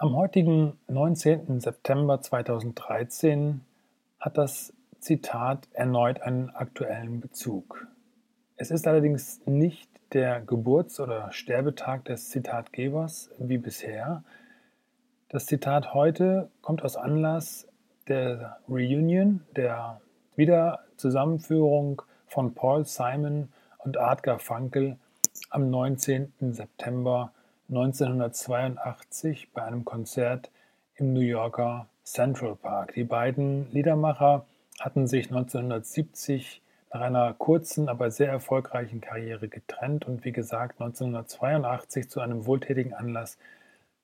Am heutigen 19. September 2013 hat das Zitat erneut einen aktuellen Bezug. Es ist allerdings nicht der Geburts- oder Sterbetag des Zitatgebers wie bisher. Das Zitat heute kommt aus Anlass der Reunion, der Wiederzusammenführung von Paul Simon und Art Garfunkel am 19. September 1982 bei einem Konzert im New Yorker Central Park. Die beiden Liedermacher hatten sich 1970 nach einer kurzen, aber sehr erfolgreichen Karriere getrennt und wie gesagt 1982 zu einem wohltätigen Anlass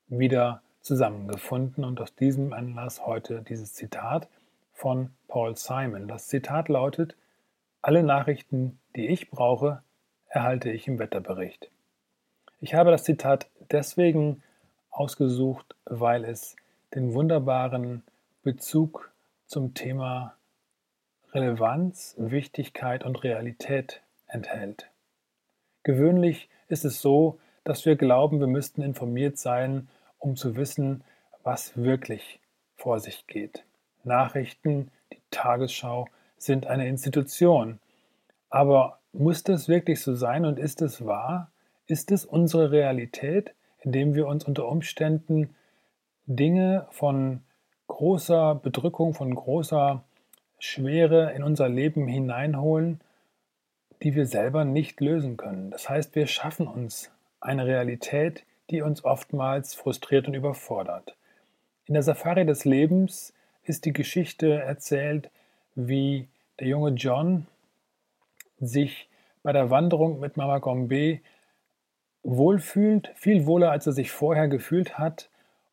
wieder zusammengefunden und aus diesem Anlass heute dieses Zitat von Paul Simon. Das Zitat lautet, alle Nachrichten, die ich brauche, erhalte ich im Wetterbericht. Ich habe das Zitat deswegen ausgesucht, weil es den wunderbaren Bezug zum Thema Relevanz, Wichtigkeit und Realität enthält. Gewöhnlich ist es so, dass wir glauben, wir müssten informiert sein, um zu wissen, was wirklich vor sich geht. Nachrichten, die Tagesschau sind eine Institution. Aber muss das wirklich so sein und ist es wahr? Ist es unsere Realität, indem wir uns unter Umständen Dinge von großer Bedrückung, von großer Schwere in unser Leben hineinholen, die wir selber nicht lösen können? Das heißt, wir schaffen uns eine Realität, die uns oftmals frustriert und überfordert. In der Safari des Lebens ist die Geschichte erzählt, wie der junge John sich bei der Wanderung mit Mama Gombe wohlfühlt, viel wohler, als er sich vorher gefühlt hat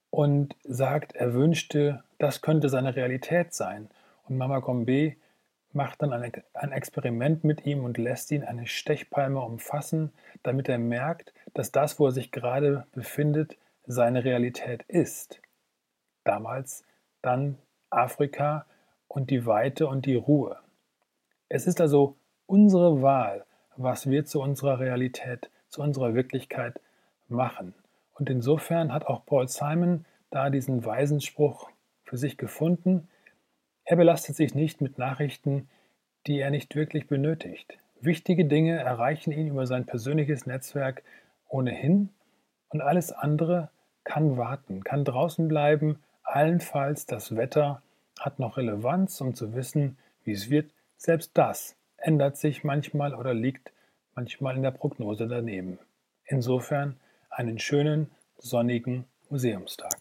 und sagt, er wünschte, das könnte seine Realität sein. Und Mama Gombe macht dann ein Experiment mit ihm und lässt ihn eine Stechpalme umfassen, damit er merkt, dass das, wo er sich gerade befindet, seine Realität ist. Damals dann Afrika und die Weite und die Ruhe. Es ist also unsere Wahl, was wir zu unserer Realität zu unserer Wirklichkeit machen. Und insofern hat auch Paul Simon da diesen weisen Spruch für sich gefunden. Er belastet sich nicht mit Nachrichten, die er nicht wirklich benötigt. Wichtige Dinge erreichen ihn über sein persönliches Netzwerk ohnehin und alles andere kann warten, kann draußen bleiben. Allenfalls das Wetter hat noch Relevanz, um zu wissen, wie es wird. Selbst das ändert sich manchmal oder liegt manchmal in der Prognose daneben. Insofern einen schönen, sonnigen Museumstag.